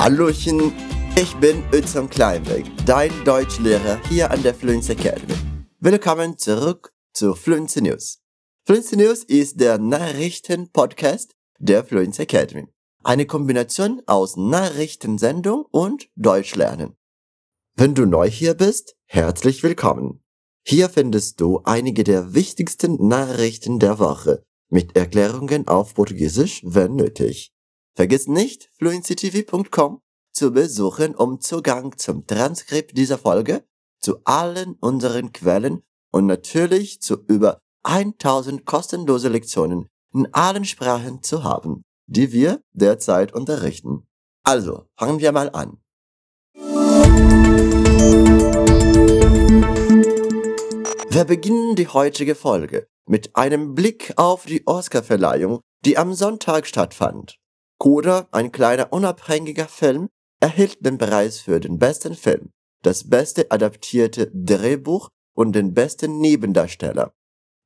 Hallöchen, ich bin Özlem Kleinweg, dein Deutschlehrer hier an der Fluency Academy. Willkommen zurück zu Fluency News. Fluency News ist der Nachrichtenpodcast der Fluency Academy. Eine Kombination aus Nachrichtensendung und Deutschlernen. Wenn du neu hier bist, herzlich willkommen. Hier findest du einige der wichtigsten Nachrichten der Woche mit Erklärungen auf Portugiesisch, wenn nötig. Vergiss nicht, fluencytv.com zu besuchen, um Zugang zum Transkript dieser Folge, zu allen unseren Quellen und natürlich zu über 1000 kostenlose Lektionen in allen Sprachen zu haben, die wir derzeit unterrichten. Also, fangen wir mal an. Wir beginnen die heutige Folge mit einem Blick auf die Oscarverleihung, die am Sonntag stattfand. Coda, ein kleiner unabhängiger Film, erhielt den Preis für den besten Film, das beste adaptierte Drehbuch und den besten Nebendarsteller.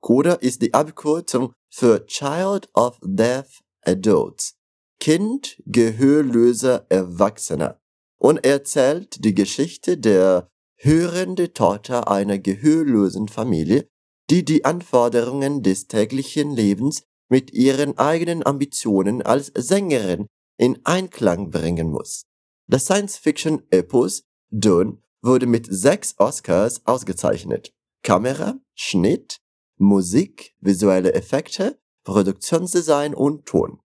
Coda ist die Abkürzung für Child of Deaf Adults, Kind gehörloser Erwachsener, und erzählt die Geschichte der hörende Tochter einer gehörlosen Familie, die die Anforderungen des täglichen Lebens mit ihren eigenen Ambitionen als Sängerin in Einklang bringen muss. Das Science-Fiction-Epos Dune wurde mit sechs Oscars ausgezeichnet. Kamera, Schnitt, Musik, visuelle Effekte, Produktionsdesign und Ton.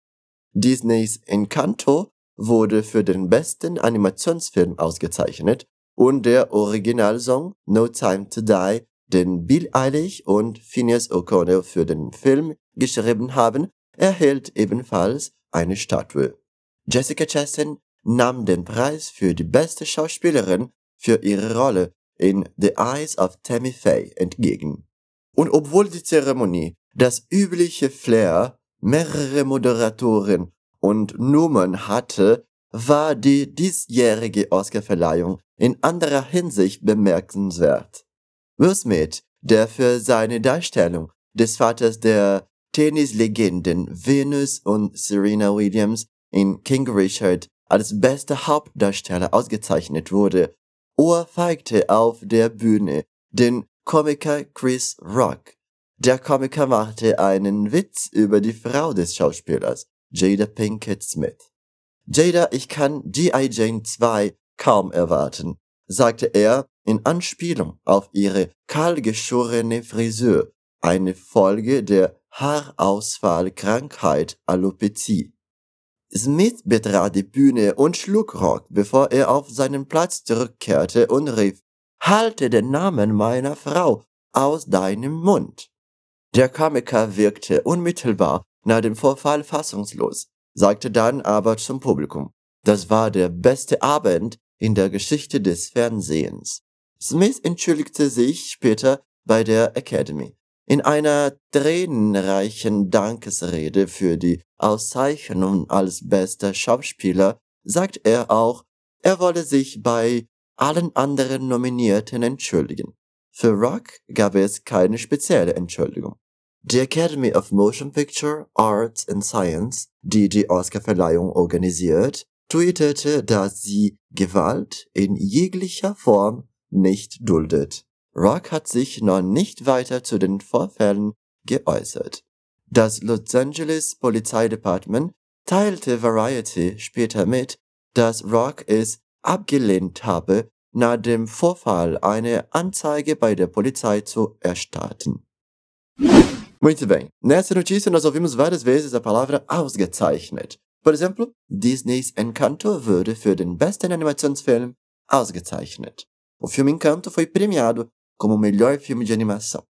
Disneys Encanto wurde für den besten Animationsfilm ausgezeichnet und der Originalsong No Time to Die, den Bill Eilish und Phineas O'Connell für den Film geschrieben haben, erhielt ebenfalls eine Statue. Jessica Chastain nahm den Preis für die beste Schauspielerin für ihre Rolle in The Eyes of Tammy Faye entgegen. Und obwohl die Zeremonie das übliche Flair, mehrere Moderatoren und Nummern hatte, war die diesjährige Oscarverleihung in anderer Hinsicht bemerkenswert. Will Smith, der für seine Darstellung des Vaters der Tennislegenden Venus und Serena Williams in King Richard als bester Hauptdarsteller ausgezeichnet wurde, ohrfeigte auf der Bühne den Komiker Chris Rock. Der Komiker machte einen Witz über die Frau des Schauspielers, Jada Pinkett Smith. Jada, ich kann G.I. Jane 2 kaum erwarten, sagte er in Anspielung auf ihre kahlgeschorene Frisur, eine Folge der Haarausfallkrankheit Alopecie. Smith betrat die Bühne und schlug Rock, bevor er auf seinen Platz zurückkehrte und rief, Halte den Namen meiner Frau aus deinem Mund. Der Komiker wirkte unmittelbar nach dem Vorfall fassungslos, sagte dann aber zum Publikum, das war der beste Abend in der Geschichte des Fernsehens. Smith entschuldigte sich später bei der Academy. In einer tränenreichen Dankesrede für die Auszeichnung als bester Schauspieler sagt er auch, er wolle sich bei allen anderen Nominierten entschuldigen. Für Rock gab es keine spezielle Entschuldigung. Die Academy of Motion Picture, Arts and Science, die die Oscarverleihung organisiert, tweetete, dass sie Gewalt in jeglicher Form nicht duldet. Rock hat sich noch nicht weiter zu den Vorfällen geäußert. Das Los Angeles Polizeidepartement teilte Variety später mit, dass Rock es abgelehnt habe, nach dem Vorfall eine Anzeige bei der Polizei zu erstatten. Muito bem. Nessa notícia nós ouvimos várias vezes a palavra ausgezeichnet. Por exemplo, Disneys Encanto wurde für den besten Animationsfilm ausgezeichnet. O filme Encanto foi premiado como o melhor filme de animação.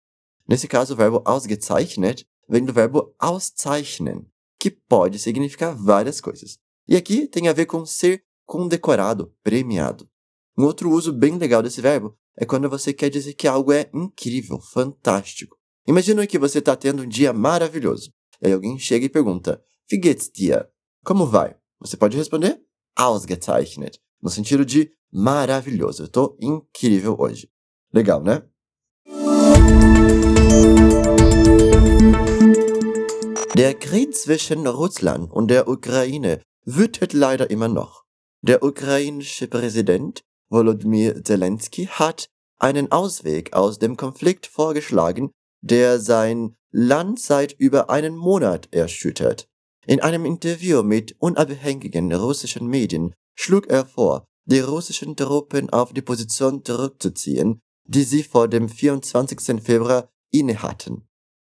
Nesse caso, o verbo ausgezeichnet vem do verbo auszeichnen, que pode significar várias coisas. E aqui tem a ver com ser condecorado, premiado. Um outro uso bem legal desse verbo é quando você quer dizer que algo é incrível, fantástico. Imagina que você está tendo um dia maravilhoso. E aí alguém chega e pergunta: Wie geht's dir? Como vai? Você pode responder ausgezeichnet, no sentido de maravilhoso. Eu tô incrível hoje. Legal, né? Der Krieg zwischen Russland und der Ukraine wütet leider immer noch. Der ukrainische Präsident Volodymyr Zelensky hat einen Ausweg aus dem Konflikt vorgeschlagen, der sein Land seit über einen Monat erschüttert. In einem Interview mit unabhängigen russischen Medien schlug er vor, die russischen Truppen auf die Position zurückzuziehen, die sie vor dem 24. Februar innehatten.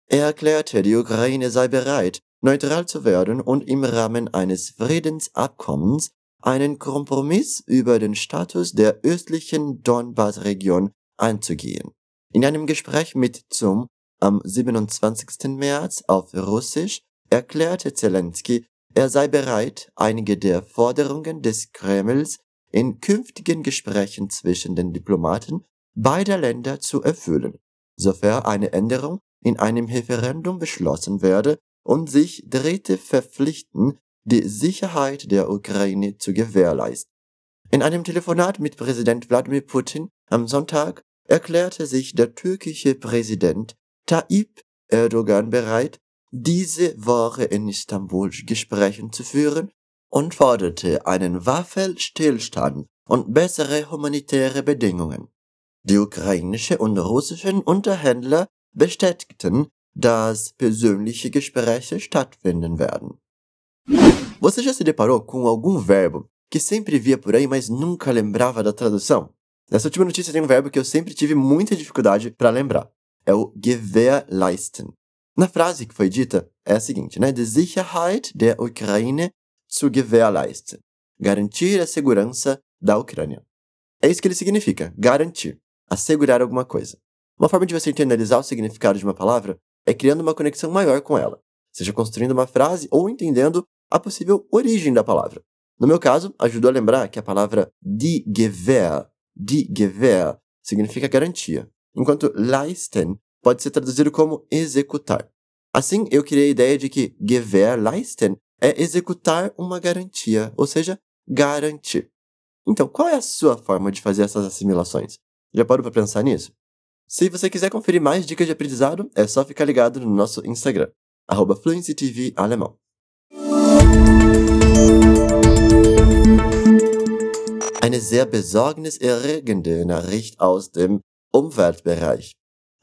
Er erklärte, die Ukraine sei bereit, neutral zu werden und im Rahmen eines Friedensabkommens einen Kompromiss über den Status der östlichen Donbass-Region einzugehen. In einem Gespräch mit ZUM am 27. März auf Russisch erklärte Zelensky, er sei bereit, einige der Forderungen des Kremls in künftigen Gesprächen zwischen den Diplomaten beider Länder zu erfüllen, sofern eine Änderung in einem Referendum beschlossen werde und sich Dritte verpflichten, die Sicherheit der Ukraine zu gewährleisten. In einem Telefonat mit Präsident Wladimir Putin am Sonntag erklärte sich der türkische Präsident Tayyip Erdogan bereit, diese Woche in Istanbul Gespräche zu führen und forderte einen Waffenstillstand und bessere humanitäre Bedingungen. Die ukrainische und russischen Unterhändler bestätigten, dass persönliche Gespräche stattfinden werden. Você já se deparou com algum verbo que sempre via por aí, mas nunca lembrava da tradução? Nessa última notícia tem um verbo que eu sempre tive muita dificuldade para lembrar. É o gewährleisten. Na frase que foi dita é a seguinte, né? Die Sicherheit der Ukraine zu gewährleisten. Garantir a segurança da Ucrânia. É isso que ele significa, garantir, assegurar alguma coisa. Uma forma de você internalizar o significado de uma palavra é criando uma conexão maior com ela, seja construindo uma frase ou entendendo a possível origem da palavra. No meu caso, ajudou a lembrar que a palavra die Gewehr, die Gewehr, significa garantia, enquanto leisten pode ser traduzido como executar. Assim, eu criei a ideia de que Gewährleisten é executar uma garantia, ou seja, garantir. Então, qual é a sua forma de fazer essas assimilações? Já parou para pensar nisso? Se você quiser conferir mais dicas de aprendizado, é só ficar ligado no nosso Instagram, @fluencytv_alemão. Eine sehr besorgniserregende Nachricht aus dem Umweltbereich.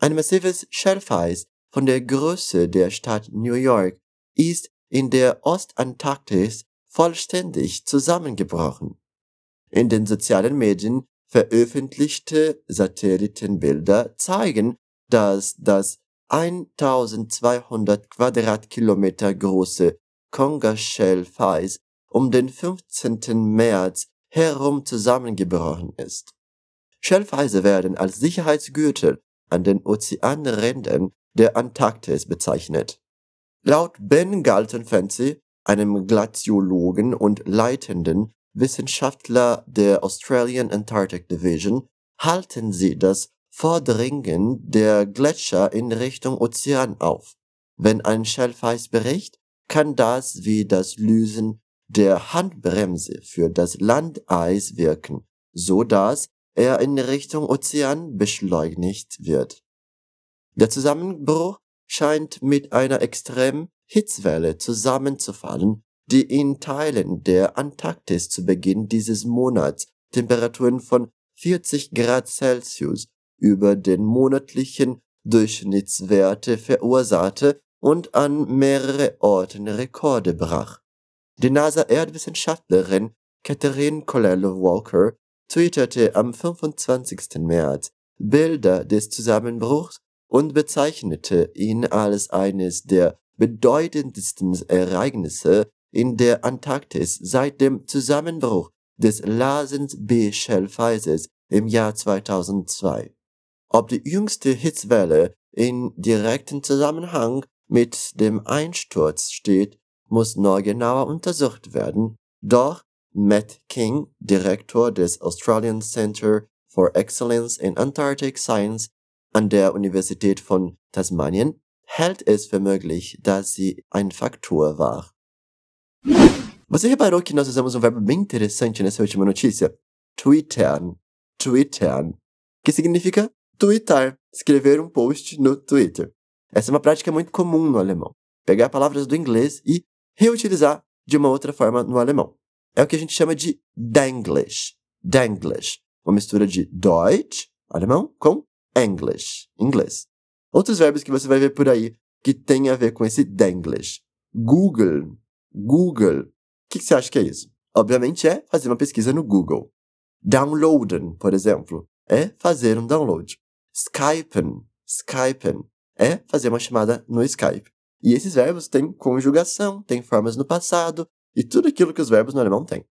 Ein massives Schelfeis von der Größe der Stadt New York ist in der Ostantarktis vollständig zusammengebrochen. In den sozialen Medien veröffentlichte Satellitenbilder zeigen, dass das 1200 Quadratkilometer große Konga-Shell-Eis um den 15. März herum zusammengebrochen ist. Schelfeise werden als Sicherheitsgürtel an den Ozeanrändern der Antarktis bezeichnet. Laut Ben Galton Fancy, einem Glaziologen und leitenden Wissenschaftler der Australian Antarctic Division, halten sie das Vordringen der Gletscher in Richtung Ozean auf. Wenn ein Schelfeis bricht, kann das wie das Lösen der Handbremse für das Landeis wirken, so dass er in Richtung Ozean beschleunigt wird. Der Zusammenbruch scheint mit einer extremen Hitzwelle zusammenzufallen, die in Teilen der Antarktis zu Beginn dieses Monats Temperaturen von 40 Grad Celsius über den monatlichen Durchschnittswerte verursachte und an mehrere Orten Rekorde brach. Die NASA-Erdwissenschaftlerin Catherine Colello Walker twitterte am 25. März Bilder des Zusammenbruchs und bezeichnete ihn als eines der bedeutendsten Ereignisse in der Antarktis seit dem Zusammenbruch des Lasens B Schelfeises im Jahr 2002. Ob die jüngste Hitzwelle in direkten Zusammenhang mit dem Einsturz steht, muss noch genauer untersucht werden, doch Matt King, Direktor des Australian Center for Excellence in Antarctic Science, an der Universität von Tasmanien hält es für möglich, dass sie ein Faktor war. Você reparou que nós usamos um verbo bem interessante nessa última notícia? Twittern. Twittern. Que significa tweetar, escrever um post no Twitter. Essa é uma prática muito comum no alemão. Pegar palavras do inglês e reutilizar de uma outra forma no alemão. É o que a gente chama de Denglish. Denglish, uma mistura de Deutsch, alemão, com English, inglês. Outros verbos que você vai ver por aí que tem a ver com esse Denglish. Google, Google. O que, que você acha que é isso? Obviamente é fazer uma pesquisa no Google. Downloaden, por exemplo, é fazer um download. Skypen, Skypen, é fazer uma chamada no Skype. E esses verbos têm conjugação, têm formas no passado e tudo aquilo que os verbos no alemão têm.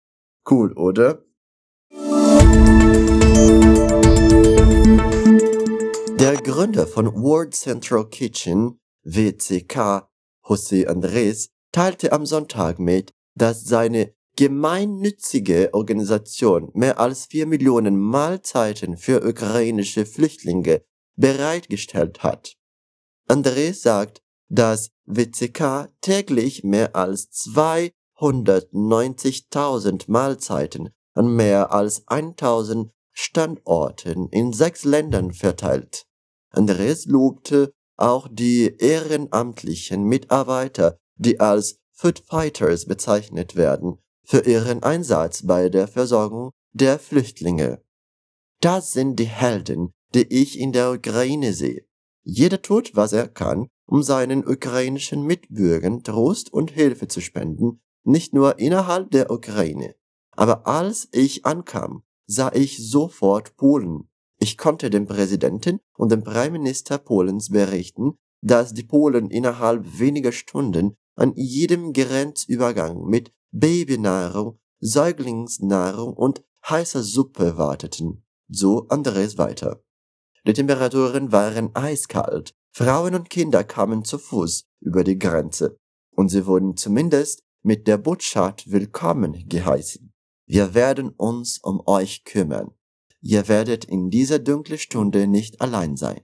Cool, oder? Der Gründer von World Central Kitchen, WCK, José Andrés, teilte am Sonntag mit, dass seine gemeinnützige Organisation mehr als vier Millionen Mahlzeiten für ukrainische Flüchtlinge bereitgestellt hat. André sagt, dass WCK täglich mehr als 290.000 Mahlzeiten an mehr als 1000 Standorten in sechs Ländern verteilt. Andres lobte auch die ehrenamtlichen Mitarbeiter, die als Food Fighters bezeichnet werden, für ihren Einsatz bei der Versorgung der Flüchtlinge. Das sind die Helden, die ich in der Ukraine sehe. Jeder tut, was er kann, um seinen ukrainischen Mitbürgern Trost und Hilfe zu spenden, nicht nur innerhalb der Ukraine. Aber als ich ankam, sah ich sofort Polen. Ich konnte dem Präsidenten und dem Premierminister Polens berichten, dass die Polen innerhalb weniger Stunden an jedem Grenzübergang mit Babynahrung, Säuglingsnahrung und heißer Suppe warteten. So Andres weiter. Die Temperaturen waren eiskalt. Frauen und Kinder kamen zu Fuß über die Grenze. Und sie wurden zumindest mit der Botschaft willkommen geheißen. Wir werden uns um euch kümmern. Ihr werdet in dieser dunklen Stunde nicht allein sein.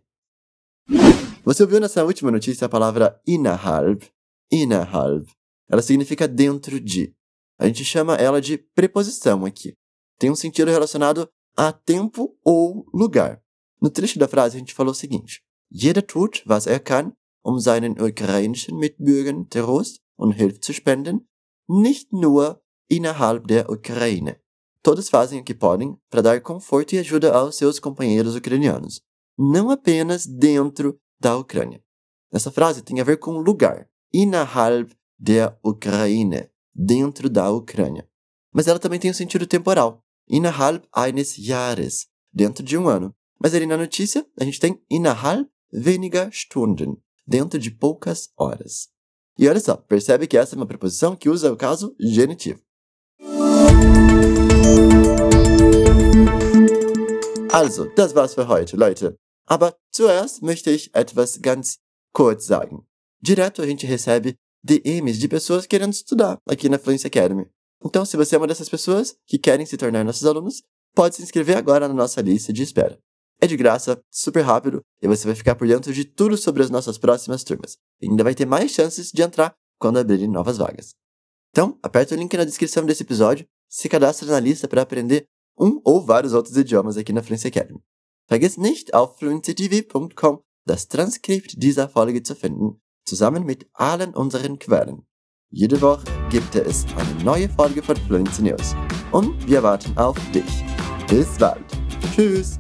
Você ouviu nessa última notícia a palavra innerhalb? Innerhalb. Ela significa dentro de. A gente chama ela de preposição aqui. Tem um sentido relacionado a tempo ou lugar. No trecho da frase a gente falou o seguinte: Jeder tut, was er kann, um seinen ukrainischen Mitbürgern Trost und Hilfe zu spenden, nicht nur innerhalb der Ukraine. Todos fazem o que podem para dar conforto e ajuda aos seus companheiros ucranianos, não apenas dentro da Ucrânia. Essa frase tem a ver com lugar, innerhalb der Ukraine, dentro da Ucrânia. Mas ela também tem um sentido temporal, innerhalb eines Jahres, dentro de um ano. Mas ali na notícia, a gente tem innerhalb weniger Stunden, dentro de poucas horas. E olha só, percebe que essa é uma preposição que usa o caso genitivo. Also, das war's für heute, Leute. Aber zuerst möchte ich etwas ganz kurz sagen. Direto a gente recebe DMs de pessoas querendo estudar aqui na Fluency Academy. Então, se você é uma dessas pessoas que querem se tornar nossos alunos, pode se inscrever agora na nossa lista de espera. É de graça, super rápido, e você vai ficar por dentro de tudo sobre as nossas próximas turmas. E ainda vai ter mais chances de entrar quando abrirem novas vagas. Então, aperta o link na descrição desse episódio, se cadastra na lista para aprender um ou vários outros idiomas aqui na Fluency Academy. Vergiss nicht, auf fluencytv.com das Transkript dieser Folge zu finden, zusammen mit allen unseren Quellen. Jede Woche gibt es eine neue Folge von Fluency News. Und wir warten auf dich. Bis bald. Tschüss.